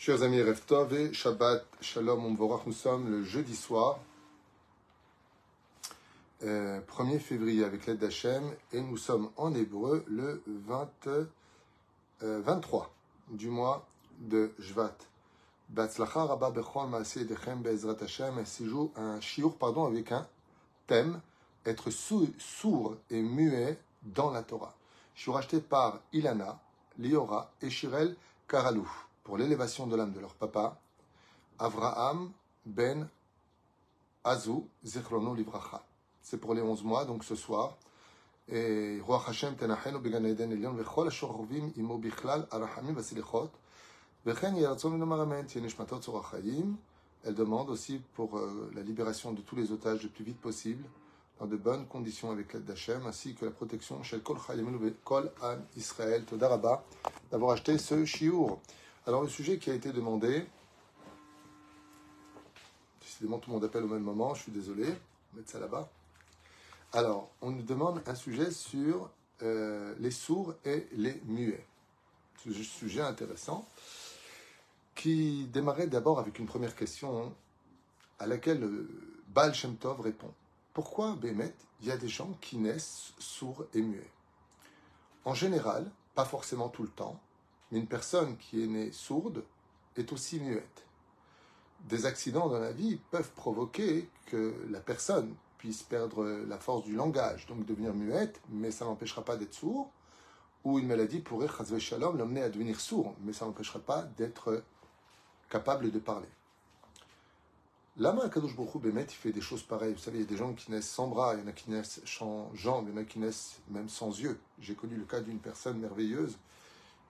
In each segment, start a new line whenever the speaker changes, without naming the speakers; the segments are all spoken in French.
Chers amis, Reftov et Shabbat Shalom Umvorach, nous sommes le jeudi soir, 1er euh, février avec l'aide d'Hachem, et nous sommes en hébreu le 20, 23 euh, du mois de Jvat. Batzlacha Rabba Bechol Maaseh Dechem Be'ezrat Hashem, joue un shiur, pardon, avec un thème, être sourd et muet dans la Torah. Shiur acheté par Ilana, Liora et Shirel Karalou pour l'élévation de l'âme de leur papa, Avraham ben Azou Zichrono Livracha. C'est pour les 11 mois, donc ce soir. Et Hashem Tenachenu Began Eden Elion Vechol Imo Bichlal Arahamim Vasilichot. Elle demande aussi pour euh, la libération de tous les otages le plus vite possible, dans de bonnes conditions avec l'aide d'Hachem, ainsi que la protection chez Kol Chayim Kol An Israël Todaraba, d'avoir acheté ce chiour. Alors le sujet qui a été demandé, décidément tout le monde appelle au même moment, je suis désolé, mettre ça là-bas. Alors, on nous demande un sujet sur euh, les sourds et les muets. C'est un sujet intéressant qui démarrait d'abord avec une première question à laquelle euh, Baal répond. Pourquoi, Bémet, il y a des gens qui naissent sourds et muets? En général, pas forcément tout le temps, mais une personne qui est née sourde est aussi muette. Des accidents dans la vie peuvent provoquer que la personne puisse perdre la force du langage, donc devenir muette, mais ça n'empêchera pas d'être sourd. Ou une maladie pourrait, shalom, l'emmener à devenir sourd, mais ça n'empêchera pas d'être capable de parler. Lama Kadosh Baruch Bémet, il fait des choses pareilles. Vous savez, il y a des gens qui naissent sans bras, il y en a qui naissent sans jambes, il y en a qui naissent même sans yeux. J'ai connu le cas d'une personne merveilleuse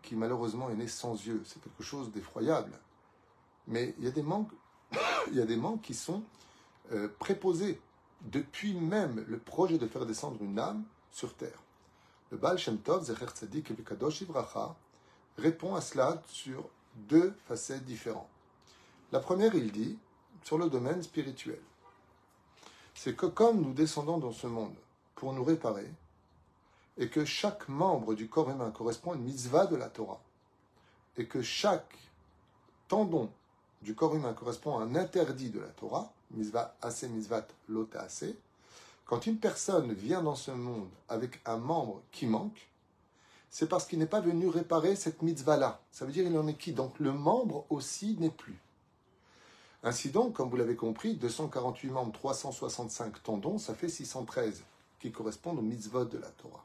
qui malheureusement est né sans yeux. C'est quelque chose d'effroyable. Mais il y a des manques, il y a des manques qui sont euh, préposés depuis même le projet de faire descendre une âme sur terre. Le Baal Shem Tov, Zecher Tzadik et Bekadosh Ivracha, répond à cela sur deux facettes différentes. La première, il dit, sur le domaine spirituel. C'est que comme nous descendons dans ce monde pour nous réparer, et que chaque membre du corps humain correspond à une mitzvah de la Torah, et que chaque tendon du corps humain correspond à un interdit de la Torah, mitzvah assez mitzvah lota assez, quand une personne vient dans ce monde avec un membre qui manque, c'est parce qu'il n'est pas venu réparer cette mitzvah-là. Ça veut dire qu'il en est qui? Donc le membre aussi n'est plus. Ainsi donc, comme vous l'avez compris, 248 membres, 365 tendons, ça fait 613 qui correspondent aux mitzvot de la Torah.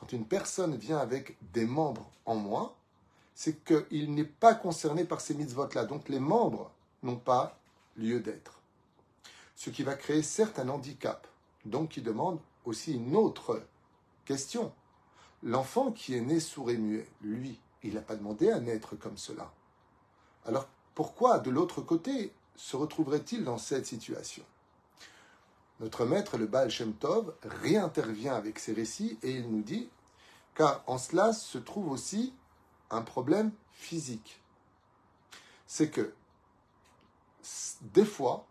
Quand une personne vient avec des membres en moins, c'est qu'il n'est pas concerné par ces mitzvot-là. Donc les membres n'ont pas lieu d'être. Ce qui va créer certes un handicap, donc qui demande aussi une autre question. L'enfant qui est né sourd et muet, lui, il n'a pas demandé à naître comme cela. Alors pourquoi, de l'autre côté, se retrouverait-il dans cette situation? Notre maître, le Baal Shem Tov, réintervient avec ses récits et il nous dit car en cela se trouve aussi un problème physique. C'est que des fois,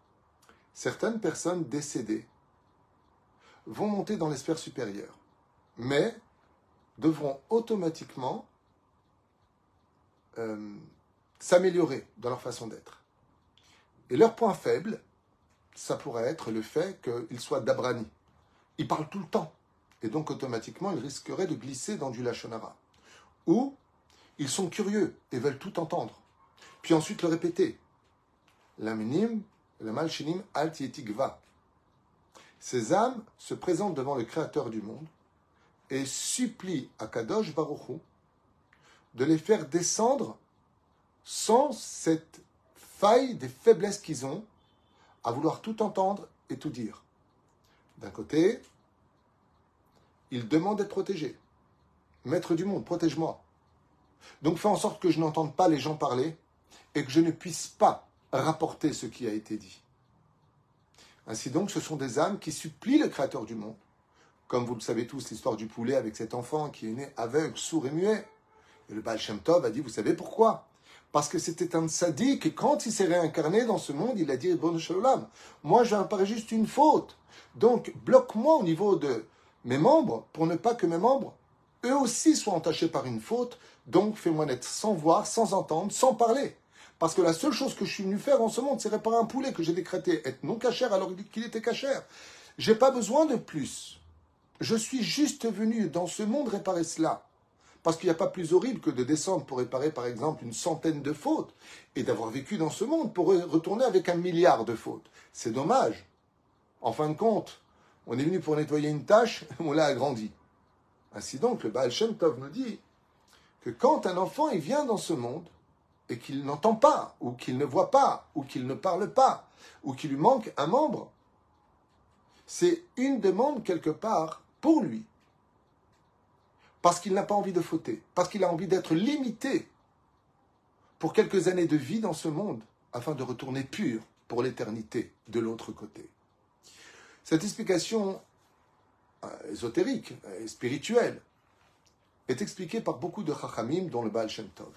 certaines personnes décédées vont monter dans les sphères mais devront automatiquement euh, s'améliorer dans leur façon d'être. Et leur point faible, ça pourrait être le fait qu'ils soient d'abrani. Ils parlent tout le temps. Et donc automatiquement, ils risqueraient de glisser dans du lachonara. Ou ils sont curieux et veulent tout entendre. Puis ensuite le répéter. L'aminim, le malchinim altietigva. Ces âmes se présentent devant le Créateur du monde et supplient à Kadosh Baruchou de les faire descendre sans cette faille des faiblesses qu'ils ont à vouloir tout entendre et tout dire. D'un côté, il demande d'être protégé. Maître du monde, protège-moi. Donc fais en sorte que je n'entende pas les gens parler et que je ne puisse pas rapporter ce qui a été dit. Ainsi donc, ce sont des âmes qui supplient le Créateur du monde. Comme vous le savez tous, l'histoire du poulet avec cet enfant qui est né aveugle, sourd et muet. Et le Baal Shem a dit, vous savez pourquoi? Parce que c'était un sadique et quand il s'est réincarné dans ce monde, il a dit Bon Shalom, moi j'apparais juste une faute. Donc bloque-moi au niveau de mes membres pour ne pas que mes membres, eux aussi, soient entachés par une faute. Donc fais-moi naître sans voir, sans entendre, sans parler. Parce que la seule chose que je suis venu faire en ce monde, c'est réparer un poulet que j'ai décrété être non cachère alors qu'il était cachère. J'ai pas besoin de plus. Je suis juste venu dans ce monde réparer cela. Parce qu'il n'y a pas plus horrible que de descendre pour réparer, par exemple, une centaine de fautes et d'avoir vécu dans ce monde pour retourner avec un milliard de fautes. C'est dommage. En fin de compte, on est venu pour nettoyer une tâche, on l'a agrandi. Ainsi donc, le Baal Shem Tov nous dit que quand un enfant il vient dans ce monde et qu'il n'entend pas, ou qu'il ne voit pas, ou qu'il ne parle pas, ou qu'il lui manque un membre, c'est une demande quelque part pour lui. Parce qu'il n'a pas envie de fauter, parce qu'il a envie d'être limité pour quelques années de vie dans ce monde, afin de retourner pur pour l'éternité de l'autre côté. Cette explication euh, ésotérique et spirituelle est expliquée par beaucoup de chachamim, dont le Baal Shem Tov.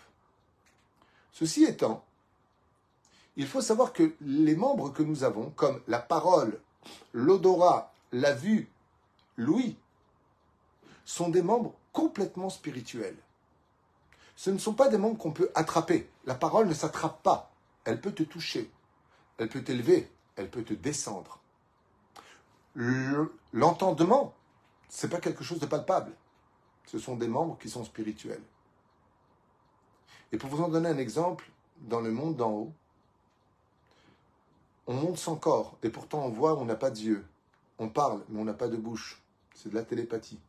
Ceci étant, il faut savoir que les membres que nous avons, comme la parole, l'odorat, la vue, l'ouïe, sont des membres complètement spirituels. Ce ne sont pas des membres qu'on peut attraper. La parole ne s'attrape pas. Elle peut te toucher, elle peut t'élever, elle peut te descendre. L'entendement, ce n'est pas quelque chose de palpable. Ce sont des membres qui sont spirituels. Et pour vous en donner un exemple, dans le monde d'en haut, on monte sans corps, et pourtant on voit, on n'a pas d'yeux. On parle, mais on n'a pas de bouche. C'est de la télépathie.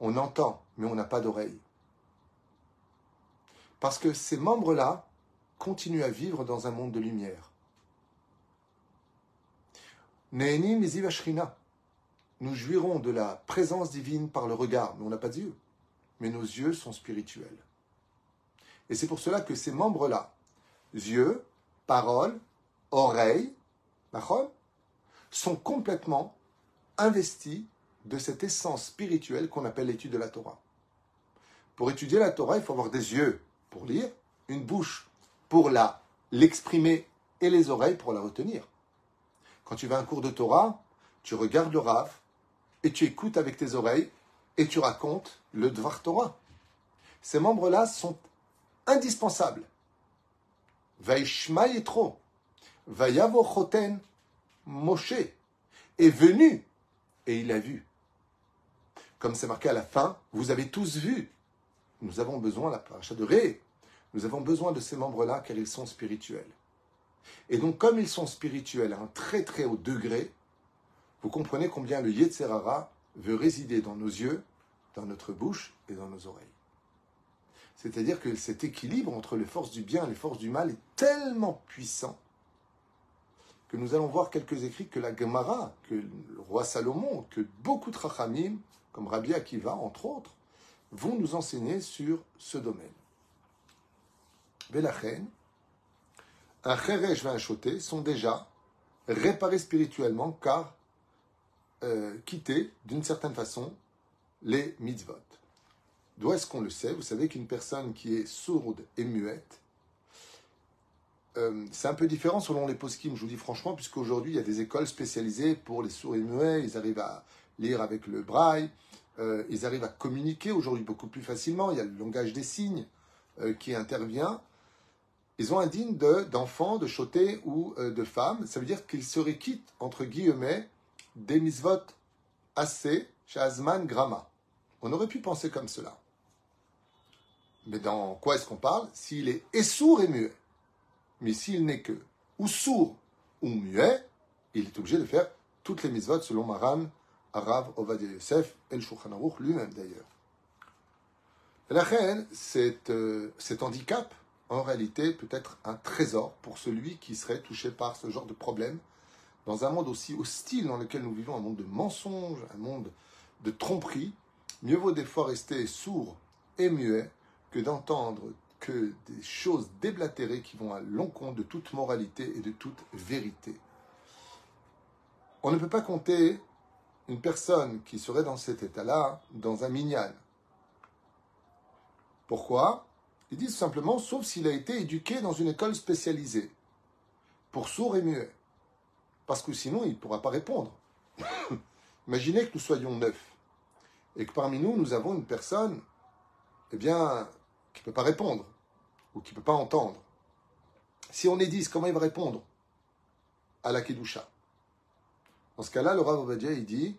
On entend, mais on n'a pas d'oreille. Parce que ces membres-là continuent à vivre dans un monde de lumière. Nous jouirons de la présence divine par le regard, mais on n'a pas d'yeux. Mais nos yeux sont spirituels. Et c'est pour cela que ces membres-là, yeux, paroles, oreilles, sont complètement investis de cette essence spirituelle qu'on appelle l'étude de la Torah. Pour étudier la Torah, il faut avoir des yeux pour lire, une bouche pour la l'exprimer et les oreilles pour la retenir. Quand tu vas à un cours de Torah, tu regardes le Rav et tu écoutes avec tes oreilles et tu racontes le Dvar Torah. Ces membres-là sont indispensable. Vaishma Yetro, Vayavochoten Moshe est venu et il a vu. Comme c'est marqué à la fin, vous avez tous vu. Nous avons besoin, la paracha de nous avons besoin de ces membres-là car ils sont spirituels. Et donc, comme ils sont spirituels à un très très haut degré, vous comprenez combien le Yetzerara veut résider dans nos yeux, dans notre bouche et dans nos oreilles. C'est-à-dire que cet équilibre entre les forces du bien et les forces du mal est tellement puissant que nous allons voir quelques écrits que la Gemara, que le roi Salomon, que beaucoup de Rachamim, comme Rabbi Akiva, entre autres, vont nous enseigner sur ce domaine. Belachen, un Cheresh et un sont déjà réparés spirituellement car euh, quittés d'une certaine façon les mitzvot. D'où est-ce qu'on le sait? Vous savez qu'une personne qui est sourde et muette, euh, c'est un peu différent selon les poskim, je vous dis franchement, puisqu'aujourd'hui il y a des écoles spécialisées pour les sourds et muets, ils arrivent à lire avec le braille, euh, ils arrivent à communiquer aujourd'hui beaucoup plus facilement, il y a le langage des signes euh, qui intervient. Ils ont un digne d'enfants, de, de ou de femmes, ça veut dire qu'ils seraient quittes, entre guillemets, des misvot assez, shazman grama. On aurait pu penser comme cela. Mais dans quoi est-ce qu'on parle? S'il est et sourd et muet. Mais s'il n'est que ou sourd ou muet, il est obligé de faire toutes les mitzvot selon Maran, Arav, Ovadia Yosef et le lui-même d'ailleurs. La reine, euh, cet handicap, en réalité, peut être un trésor pour celui qui serait touché par ce genre de problème, dans un monde aussi hostile dans lequel nous vivons, un monde de mensonges, un monde de tromperie. Mieux vaut des fois rester sourd et muet que d'entendre que des choses déblatérées qui vont à l'encontre de toute moralité et de toute vérité. On ne peut pas compter une personne qui serait dans cet état-là dans un minyan. Pourquoi? Ils disent simplement, sauf s'il a été éduqué dans une école spécialisée, pour sourds et muets. Parce que sinon, il ne pourra pas répondre. Imaginez que nous soyons neuf, et que parmi nous, nous avons une personne, eh bien, qui ne peut pas répondre ou qui ne peut pas entendre. Si on est 10, comment il va répondre à la Kedusha? Dans ce cas-là, le Rav Ovadia, il dit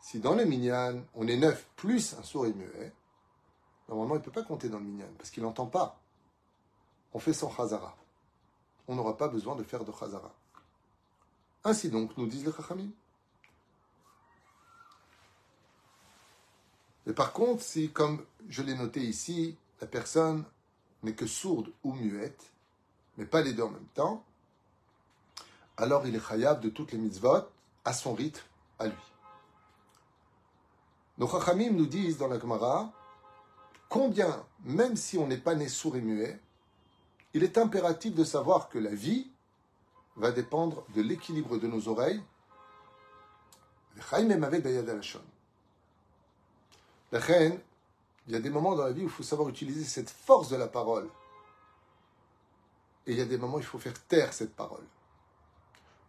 si dans le minyan, on est 9 plus un sourd et muet, normalement, il ne peut pas compter dans le minyan parce qu'il n'entend pas. On fait son chazara. On n'aura pas besoin de faire de chazara. Ainsi donc, nous disent les chachamim. Mais par contre, si, comme je l'ai noté ici, la personne n'est que sourde ou muette, mais pas les deux en même temps, alors il est chayav de toutes les mitzvot à son rythme, à lui. Nos chachamim nous disent dans la Gemara combien, même si on n'est pas né sourd et muet, il est impératif de savoir que la vie va dépendre de l'équilibre de nos oreilles. La reine, il y a des moments dans la vie où il faut savoir utiliser cette force de la parole. Et il y a des moments où il faut faire taire cette parole.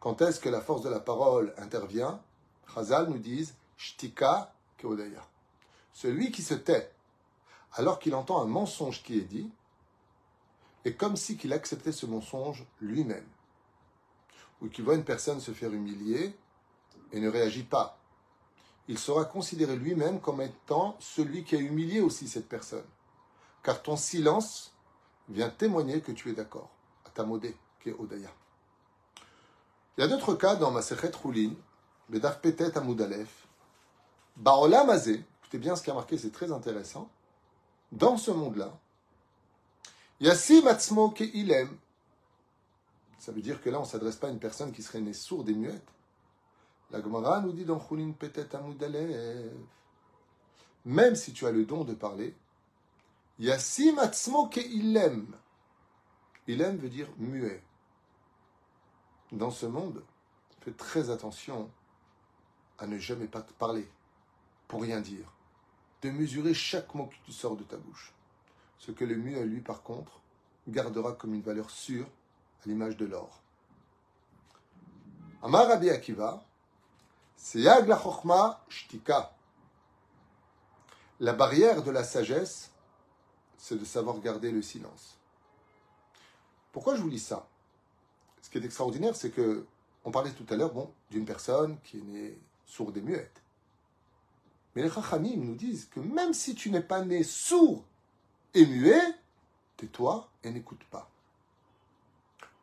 Quand est-ce que la force de la parole intervient? Chazal nous dit Shtika keodaya. Celui qui se tait alors qu'il entend un mensonge qui est dit, est comme si qu'il acceptait ce mensonge lui-même. Ou qu'il voit une personne se faire humilier et ne réagit pas il sera considéré lui-même comme étant celui qui a humilié aussi cette personne. Car ton silence vient témoigner que tu es d'accord. Atamodé, qui Odaya. Il y a d'autres cas dans Masechet Roulin, Bedaf Petet Amoudalef, Baolam Azé, écoutez bien ce qui a marqué, c'est très intéressant. Dans ce monde-là, Yassi Matsmo Ke Ilem, ça veut dire que là, on ne s'adresse pas à une personne qui serait née sourde et muette, la Gemara nous dit dans Khulin Petet Amoudalev, même si tu as le don de parler, Yassim Atzmo Ke Ilem. Ilem veut dire muet. Dans ce monde, fais très attention à ne jamais pas te parler, pour rien dire, de mesurer chaque mot qui sort de ta bouche. Ce que le muet, lui, par contre, gardera comme une valeur sûre à l'image de l'or. Amar Rabbi Akiva, c'est Yag la Chochma Shtika. La barrière de la sagesse, c'est de savoir garder le silence. Pourquoi je vous lis ça? Qui est extraordinaire, c'est que on parlait tout à l'heure, d'une personne qui est née sourde et muette. Mais les Chachamim nous disent que même si tu n'es pas né sourd et muet, tais-toi et n'écoute pas.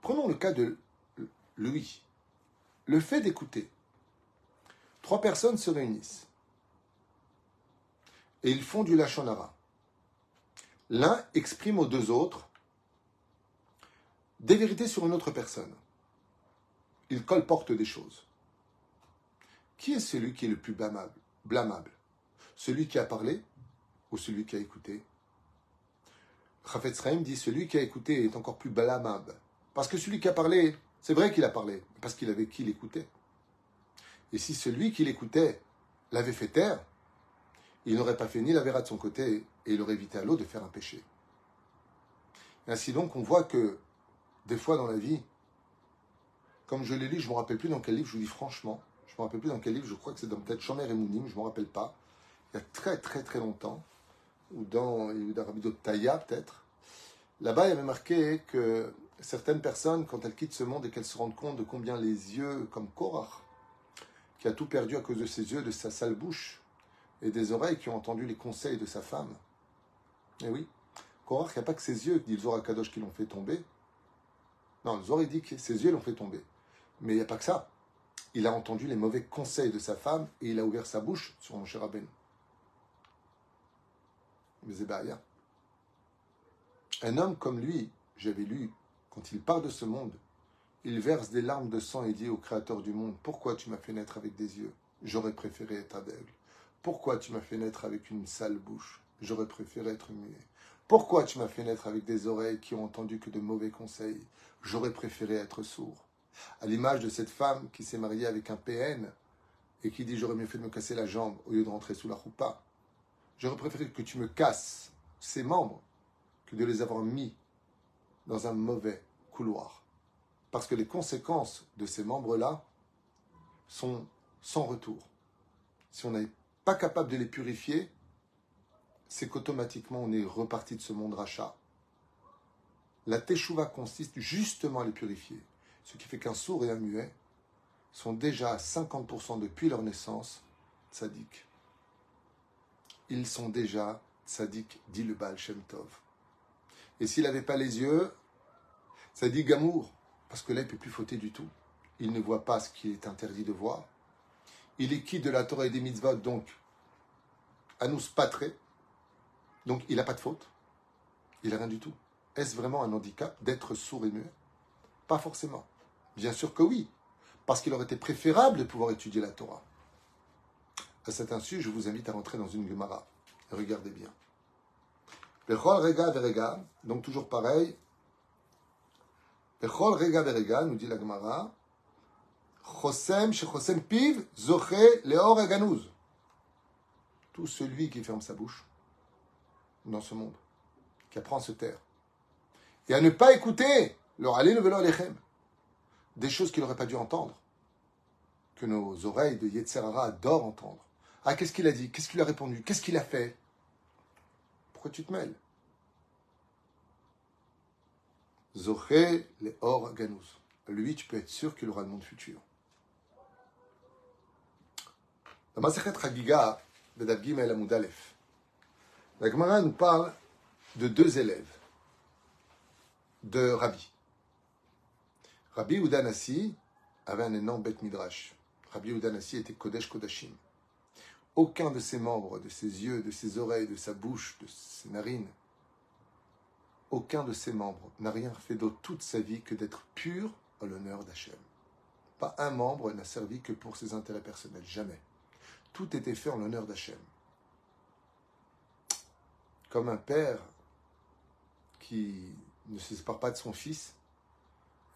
Prenons le cas de lui. Le fait d'écouter, Trois personnes se réunissent. Et ils font du lachonara. L'un exprime aux deux autres des vérités sur une autre personne. Il colporte des choses. Qui est celui qui est le plus blâmable, blâmable Celui qui a parlé ou celui qui a écouté? Rafetz dit celui qui a écouté est encore plus blâmable. Parce que celui qui a parlé, c'est vrai qu'il a parlé, parce qu'il avait qui l'écoutait. Et si celui qui l'écoutait l'avait fait taire, il n'aurait pas fait ni la verra de son côté et il aurait évité à l'autre de faire un péché. ainsi donc, on voit que des fois dans la vie, comme je l'ai lu, je ne me rappelle plus dans quel livre, je vous dis franchement, je ne me rappelle plus dans quel livre, je crois que c'est dans peut-être Chomer et Mounim, je ne me rappelle pas, il y a très très très longtemps, ou dans de Taïa peut-être, là-bas il y avait marqué que certaines personnes, quand elles quittent ce monde et qu'elles se rendent compte de combien les yeux, comme Korach, qui a tout perdu à cause de ses yeux, de sa sale bouche, et des oreilles qui ont entendu les conseils de sa femme. Eh oui, Korach, il n'y a pas que ses yeux, dit le Kadosh, qui l'ont fait tomber. Non, Zohar, dit que ses yeux l'ont fait tomber. Mais il n'y a pas que ça. Il a entendu les mauvais conseils de sa femme et il a ouvert sa bouche sur mon cher Aben. Mais rien. Un homme comme lui, j'avais lu, quand il part de ce monde, il verse des larmes de sang et dit au Créateur du monde, pourquoi tu m'as fait naître avec des yeux? J'aurais préféré être aveugle. Pourquoi tu m'as fait naître avec une sale bouche? J'aurais préféré être muet. Pourquoi tu m'as fait naître avec des oreilles qui ont entendu que de mauvais conseils? J'aurais préféré être sourd. À l'image de cette femme qui s'est mariée avec un PN et qui dit j'aurais mieux fait de me casser la jambe au lieu de rentrer sous la roupa. J'aurais préféré que tu me casses ses membres que de les avoir mis dans un mauvais couloir. Parce que les conséquences de ces membres-là sont sans retour. Si on n'est pas capable de les purifier, c'est qu'automatiquement on est reparti de ce monde rachat. La teshuva consiste justement à les purifier. Ce qui fait qu'un sourd et un muet sont déjà à 50% depuis leur naissance tzaddik. Ils sont déjà tzaddik, dit le Baal Shem Tov. Et s'il n'avait pas les yeux, ça dit Gamour, parce que là, il ne peut plus fauter du tout. Il ne voit pas ce qui est interdit de voir. Il est quitte de la Torah et des mitzvot, donc, à nous patrer. Donc, il n'a pas de faute. Il n'a rien du tout. Est-ce vraiment un handicap d'être sourd et muet? Pas forcément. Bien sûr que oui, parce qu'il aurait été préférable de pouvoir étudier la Torah. À cet insu, je vous invite à rentrer dans une Gemara. Regardez bien. donc toujours pareil. Rega verega, nous dit la Gemara. Chosem piv zoche leor. Tout celui qui ferme sa bouche dans ce monde, qui apprend à se taire, et à ne pas écouter leur aller le velo lechem, des choses qu'il n'aurait pas dû entendre, que nos oreilles de Yetzerara adorent entendre. Ah, qu'est-ce qu'il a dit? Qu'est-ce qu'il a répondu? Qu'est-ce qu'il a fait? Pourquoi tu te mêles? Zoché les or. Lui, tu peux être sûr qu'il aura le monde futur. La Chagiga, Amudalef. La Gemara nous parle de deux élèves de Rabbi. Rabbi Udanasi avait un énorme bête midrash. Rabbi Udanasi était Kodesh Kodashim. Aucun de ses membres, de ses yeux, de ses oreilles, de sa bouche, de ses narines, aucun de ses membres n'a rien fait d'autre toute sa vie que d'être pur à l'honneur d'Hachem. Pas un membre n'a servi que pour ses intérêts personnels, jamais. Tout était fait en l'honneur d'Hachem. Comme un père qui ne se sépare pas de son fils,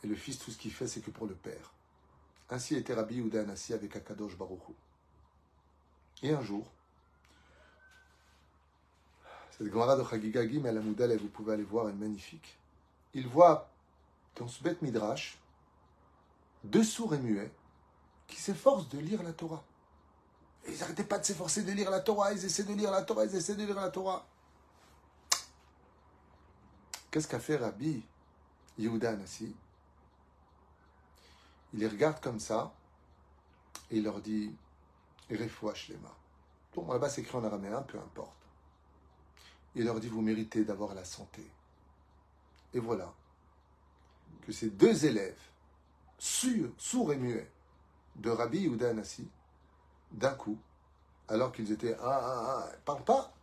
et le fils, tout ce qu'il fait, c'est que pour le père. Ainsi était Rabbi Uda Anassi avec Akadosh Baruchou. Et un jour, cette Gemara de Chagigagi, mais à la Moudale, vous pouvez aller voir, elle est magnifique. Il voit dans ce bête midrash deux sourds et muets qui s'efforcent de lire la Torah. Et ils n'arrêtaient pas de s'efforcer de lire la Torah, ils essaient de lire la Torah, ils essaient de lire la Torah. Qu'est-ce qu'a fait Rabbi Yehuda Anassi? Il les regarde comme ça et il leur dit Refoua Shlema. Bon, là-bas c'est écrit en araméen, peu importe. Il leur dit Vous méritez d'avoir la santé. Et voilà que ces deux élèves, sourds et muets, de Rabbi Yehuda Anassi, d'un coup, alors qu'ils étaient ah, ah, ah, parlent pas,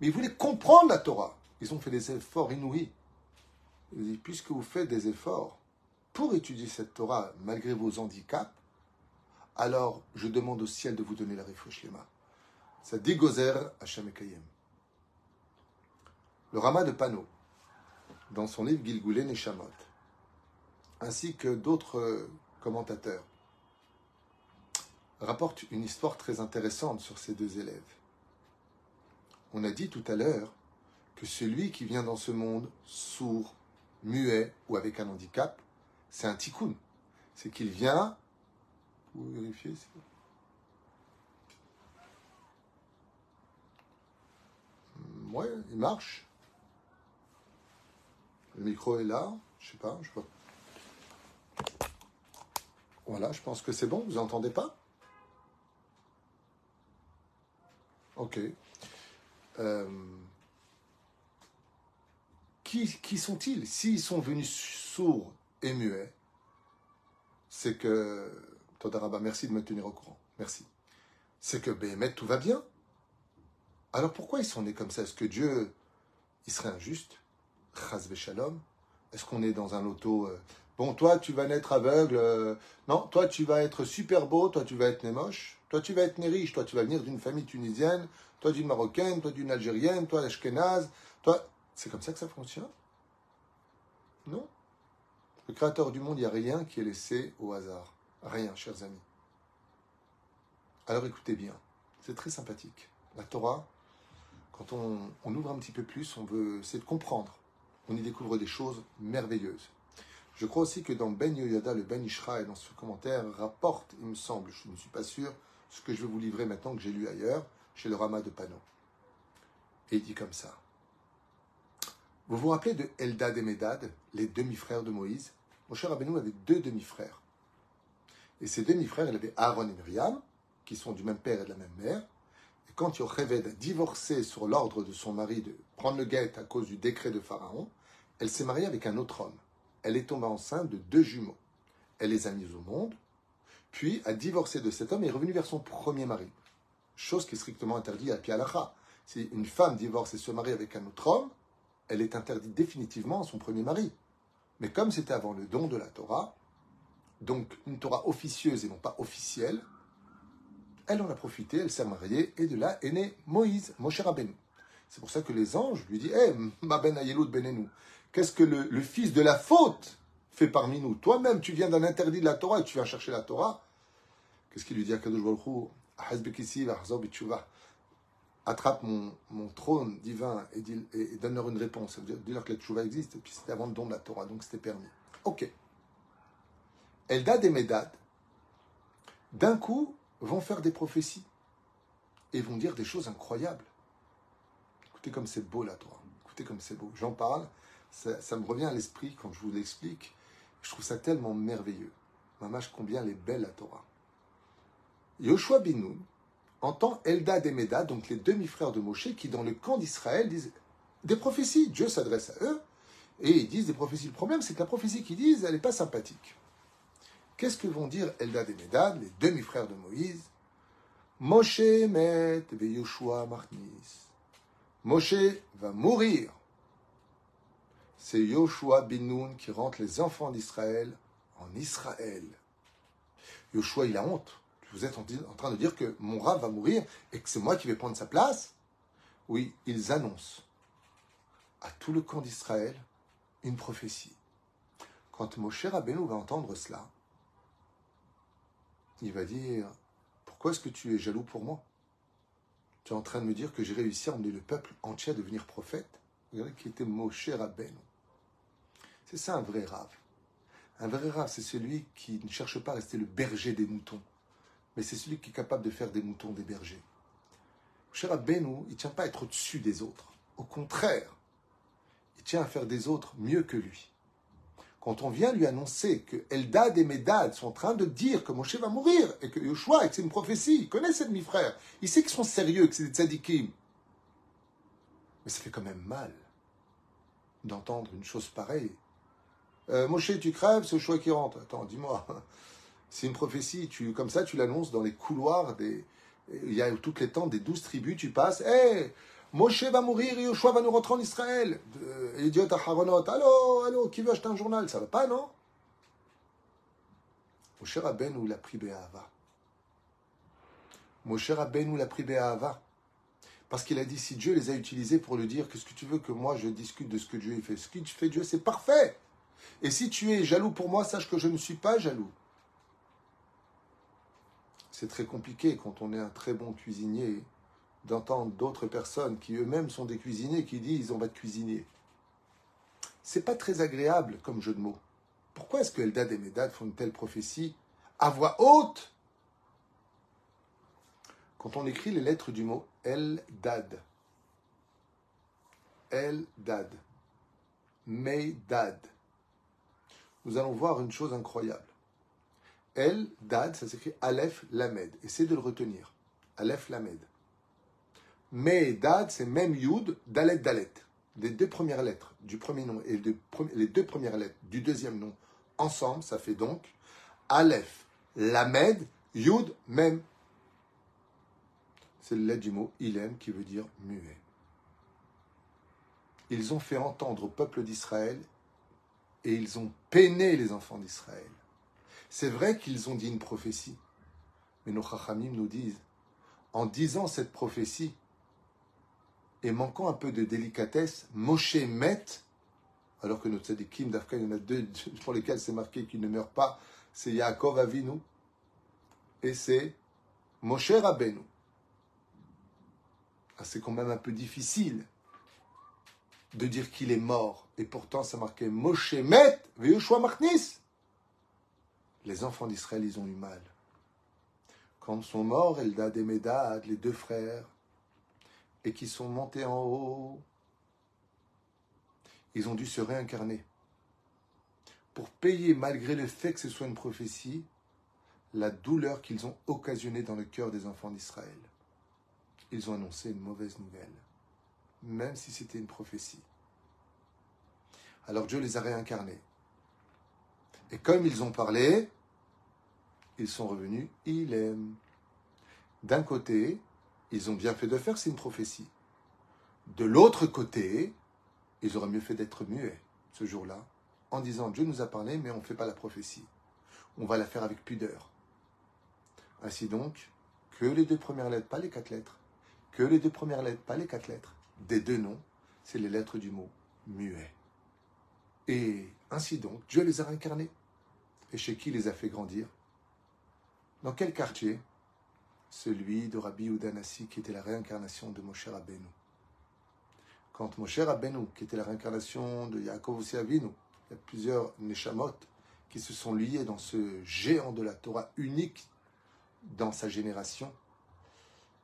mais ils voulaient comprendre la Torah. Ils ont fait des efforts inouïs. Il dit, puisque vous faites des efforts pour étudier cette Torah malgré vos handicaps, alors je demande au ciel de vous donner la Lema. Ça dit Gozer Hashem Ekayem. Le Rama de Pano, dans son livre Gilgulé Neshamot, ainsi que d'autres commentateurs, rapporte une histoire très intéressante sur ces deux élèves. On a dit tout à l'heure celui qui vient dans ce monde sourd, muet ou avec un handicap, c'est un tikkun. C'est qu'il vient. Vous vérifier hmm, Ouais, il marche. Le micro est là. Je sais pas, je sais pas. Voilà, je pense que c'est bon. Vous entendez pas? Ok. Euh, qui, sont-ils? S'ils sont venus sourds et muets, c'est que. Todaraba, merci de me tenir au courant. Merci. C'est que Béhémet, tout va bien. Alors pourquoi ils sont nés comme ça? Est-ce que Dieu, il serait injuste? Chaz shalom Est-ce qu'on est dans un auto euh, Bon, toi, tu vas naître aveugle. Euh, non, toi, tu vas être super beau. Toi, tu vas être né moche. Toi, tu vas être né riche. Toi, tu vas venir d'une famille tunisienne. Toi, d'une marocaine. Toi, d'une algérienne. Toi, d'ashkenaz. Toi, c'est comme ça que ça fonctionne? Non? Le créateur du monde, il n'y a rien qui est laissé au hasard. Rien, chers amis. Alors écoutez bien. C'est très sympathique. La Torah, quand on, ouvre un petit peu plus, on veut essayer de comprendre. On y découvre des choses merveilleuses. Je crois aussi que dans Ben Yoyada, le Ben Ishra, dans ce commentaire, rapporte, il me semble, je ne suis pas sûr, ce que je vais vous livrer maintenant que j'ai lu ailleurs, chez le Rama de Pano. Et il dit comme ça. Vous vous rappelez de Eldad et Medad, les demi-frères de Moïse? Moshe Rabbeinu avait deux demi-frères. Et ces demi-frères, il avait Aaron et Myriam, qui sont du même père et de la même mère. Et quand Yocheved a divorcé sur l'ordre de son mari de prendre le guet à cause du décret de Pharaon, elle s'est mariée avec un autre homme. Elle est tombée enceinte de deux jumeaux. Elle les a mis au monde, puis a divorcé de cet homme et est revenue vers son premier mari. Chose qui est strictement interdite à Pialacha. Si une femme divorce et se marie avec un autre homme, elle est interdite définitivement à son premier mari. Mais comme c'était avant le don de la Torah, donc une Torah officieuse et non pas officielle, elle en a profité, elle s'est mariée, et de là est né Moïse, Moshe Rabbeinu. C'est pour ça que les anges lui disent Hé, ma ben benenou, qu'est-ce que le, fils de la faute fait parmi nous? Toi-même, tu viens d'un interdit de la Torah et tu viens chercher la Torah. Qu'est-ce qu'il lui dit à Kadosh Baruch attrape mon, mon, trône divin et, donne-leur une réponse. Dis-leur que la tchouva existe, et puis c'était avant le don de la Torah, donc c'était permis. Ok. Eldad et Medad, d'un coup, vont faire des prophéties et vont dire des choses incroyables. Écoutez comme c'est beau la Torah. Écoutez comme c'est beau. J'en parle, ça, me revient à l'esprit quand je vous l'explique. Je trouve ça tellement merveilleux. Mamash, combien elle est belle la Torah. Yoshua Binoun, entend Eldad et Medad, donc les demi-frères de Moshe, qui dans le camp d'Israël disent des prophéties. Dieu s'adresse à eux et ils disent des prophéties. Le problème, c'est que la prophétie qu'ils disent, elle n'est pas sympathique. Qu'est-ce que vont dire Eldad et Medad, les demi-frères de Moïse? Moshe met Yoshua. Moshe va mourir. C'est Yoshua Binoun qui rentre les enfants d'Israël en Israël. Yoshua, il a honte vous êtes en train de dire que mon rat va mourir et que c'est moi qui vais prendre sa place Oui, ils annoncent à tout le camp d'Israël une prophétie. Quand Moshe Rabbeinu va entendre cela, il va dire Pourquoi est-ce que tu es jaloux pour moi? Tu es en train de me dire que j'ai réussi à emmener le peuple entier à devenir prophète Regardez qui était Moshe Rabbeinu. C'est ça un vrai rave. Un vrai rave, c'est celui qui ne cherche pas à rester le berger des moutons mais c'est celui qui est capable de faire des moutons des bergers. Cher Benou, il ne tient pas à être au-dessus des autres. Au contraire, il tient à faire des autres mieux que lui. Quand on vient lui annoncer que Eldad et Medad sont en train de dire que Moshe va mourir et que Yoshua, et que c'est une prophétie, il connaît ses demi-frères, il sait qu'ils sont sérieux, que c'est des tzadikim. Mais ça fait quand même mal d'entendre une chose pareille. Euh, Moshe, tu crèves, c'est Yoshua qui rentre. Attends, dis-moi, c'est une prophétie. Tu, comme ça, tu l'annonces dans les couloirs des. Il y a toutes les temps des douze tribus, tu passes. Hé Moshe va mourir Yoshua va nous rentrer en Israël. Idiot à Haronot. Allô, allô, qui veut acheter un journal? Ça va pas, non? Moshe Rabbeinu l'a pris Béhava. Moshe Rabbeinu l'a pris Béhava. Parce qu'il a dit si Dieu les a utilisés pour le dire, qu'est-ce que tu veux que moi je discute de ce que Dieu fait? Ce que fait Dieu, c'est parfait. Et si tu es jaloux pour moi, sache que je ne suis pas jaloux c'est très compliqué quand on est un très bon cuisinier d'entendre d'autres personnes qui eux-mêmes sont des cuisiniers qui disent on va te cuisiner. C'est pas très agréable comme jeu de mots. Pourquoi est-ce que Eldad et Medad font une telle prophétie à voix haute? Quand on écrit les lettres du mot Eldad, Eldad, Meidad, nous allons voir une chose incroyable. El Dad, ça s'écrit Aleph Lamed. Essayez de le retenir. Aleph Lamed. Mais Dad, c'est même Yud, Dalet Dalet. Les deux premières lettres du premier nom et les deux premières lettres du deuxième nom ensemble, ça fait donc Aleph Lamed Yud Mem. C'est le lettre du mot Ilem qui veut dire muet. Ils ont fait entendre au peuple d'Israël et ils ont peiné les enfants d'Israël. C'est vrai qu'ils ont dit une prophétie, mais nos chachamim nous disent, en disant cette prophétie, et manquant un peu de délicatesse, Moshe met, alors que notre tzadikim d'Afka, il y en a deux pour lesquels c'est marqué qu'il ne meurt pas, c'est Yaakov Avinu, et c'est Moshe Rabbeinu. Ah, c'est quand même un peu difficile de dire qu'il est mort, et pourtant c'est marqué Moshe met, Veushua Machnis les enfants d'Israël, ils ont eu mal. Quand sont morts Eldad et Medad, les deux frères, et qui sont montés en haut, ils ont dû se réincarner pour payer, malgré le fait que ce soit une prophétie, la douleur qu'ils ont occasionnée dans le cœur des enfants d'Israël. Ils ont annoncé une mauvaise nouvelle, même si c'était une prophétie. Alors Dieu les a réincarnés. Et comme ils ont parlé, ils sont revenus, il aime. D'un côté, ils ont bien fait de faire, c'est une prophétie. De l'autre côté, ils auraient mieux fait d'être muets ce jour-là, en disant Dieu nous a parlé, mais on ne fait pas la prophétie. On va la faire avec pudeur. Ainsi donc, que les deux premières lettres, pas les quatre lettres, que les deux premières lettres, pas les quatre lettres, des deux noms, c'est les lettres du mot muet. Et ainsi donc, Dieu les a réincarnés. Et chez qui les a fait grandir? Dans quel quartier? Celui de Rabbi Udanassi, qui était la réincarnation de Moshe Rabbeinu. Quand Moshe Rabbeinu, qui était la réincarnation de Yaakov Avinu, il y a plusieurs Neshamot qui se sont liés dans ce géant de la Torah unique dans sa génération.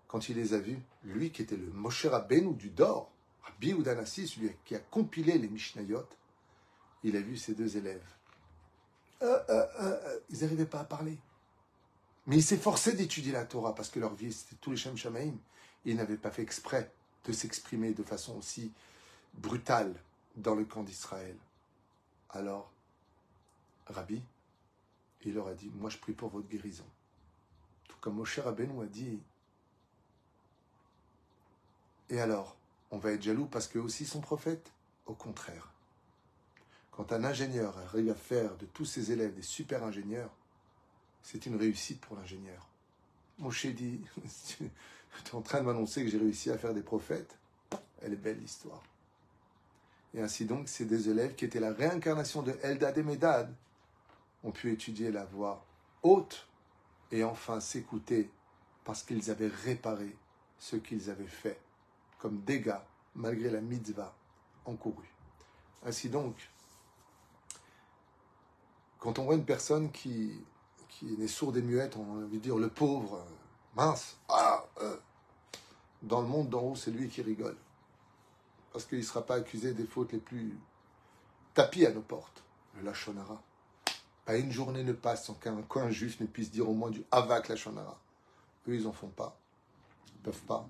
Quand il les a vus, lui qui était le Moshe Rabbeinu du Dor, Rabbi Udanassi, celui qui a compilé les Mishnayot, il a vu ses deux élèves. Euh, euh, euh, ils n'arrivaient pas à parler. Mais il s'est forcé d'étudier la Torah parce que leur vie, c'était tous les Shem Shamaim. Ils n'avaient pas fait exprès de s'exprimer de façon aussi brutale dans le camp d'Israël. Alors, Rabbi, il leur a dit, moi je prie pour votre guérison. Tout comme Moshe Rabbeinu a dit, et alors, on va être jaloux parce qu'eux aussi sont prophètes Au contraire. Quand un ingénieur arrive à faire de tous ses élèves des super ingénieurs, c'est une réussite pour l'ingénieur. Moshe dit, tu es en train de m'annoncer que j'ai réussi à faire des prophètes Elle est belle l'histoire. Et ainsi donc, ces deux élèves qui étaient la réincarnation de Eldad et Medad ont pu étudier la voix haute et enfin s'écouter parce qu'ils avaient réparé ce qu'ils avaient fait comme dégâts malgré la mitzvah encourue. Ainsi donc, quand on voit une personne qui, qui est sourde et muette, on a envie de dire le pauvre, mince, ah, euh, dans le monde d'en haut, c'est lui qui rigole. Parce qu'il ne sera pas accusé des fautes les plus tapis à nos portes. Le Lachonara. Pas une journée ne passe sans qu'un coin juif ne puisse dire au moins du Havak Lachonara. Eux, ils n'en font pas. Ils ne peuvent pas.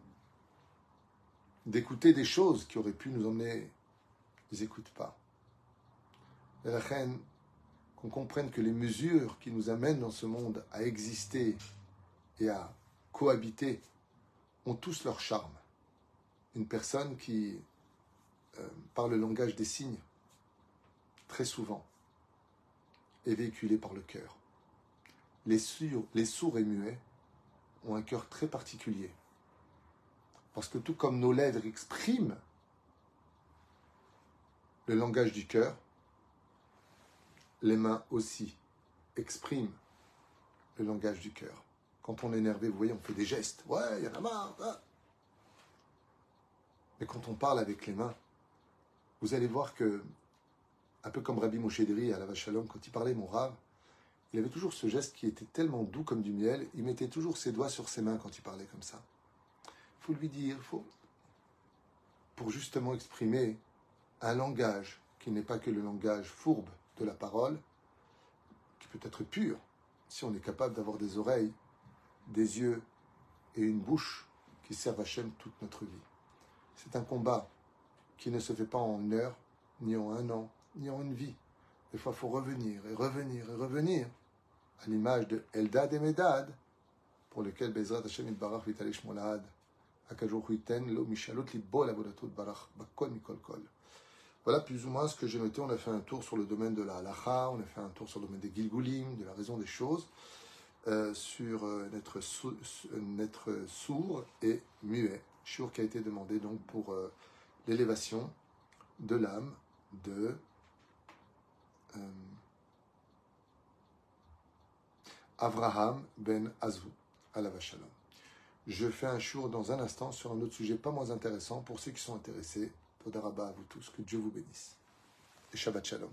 D'écouter des choses qui auraient pu nous emmener, ils n'écoutent pas. Et la reine, qu'on comprenne que les mesures qui nous amènent dans ce monde à exister et à cohabiter ont tous leur charme. Une personne qui euh, parle le langage des signes, très souvent, est véhiculée par le cœur. Les, les sourds et muets ont un cœur très particulier. Parce que tout comme nos lèvres expriment le langage du cœur, les mains aussi expriment le langage du cœur. Quand on est énervé, vous voyez, on fait des gestes. Ouais, il y en a marre. Hein. Mais quand on parle avec les mains, vous allez voir que, un peu comme Rabbi Moshe à la Vachalom, quand il parlait mon rave, il avait toujours ce geste qui était tellement doux comme du miel. Il mettait toujours ses doigts sur ses mains quand il parlait comme ça. Il faut lui dire, faut, pour justement exprimer un langage qui n'est pas que le langage fourbe de la parole, qui peut être pur, si on est capable d'avoir des oreilles, des yeux et une bouche qui servent Hachem toute notre vie. C'est un combat qui ne se fait pas en une heure, ni en un an, ni en une vie. Des fois, il faut revenir et revenir et revenir à l'image de Eldad et Medad, pour lequel Bezrat Hashem Barach Vitalish Molad, Lo Mishalot Libol Avodatot Barach, Bakol Mikol Kol. Voilà plus ou moins ce que j'ai noté. On a fait un tour sur le domaine de la halacha, on a fait un tour sur le domaine des gilgulim, de la raison des choses, euh, sur euh, n'être, sourd et muet. Chour qui a été demandé donc pour euh, l'élévation de l'âme de Avraham ben Azou, la Shalom. Je fais un jour dans un instant sur un autre sujet pas moins intéressant pour ceux qui sont intéressés. Todarabah à vous tous, que Dieu vous bénisse. Et Shabbat Shalom.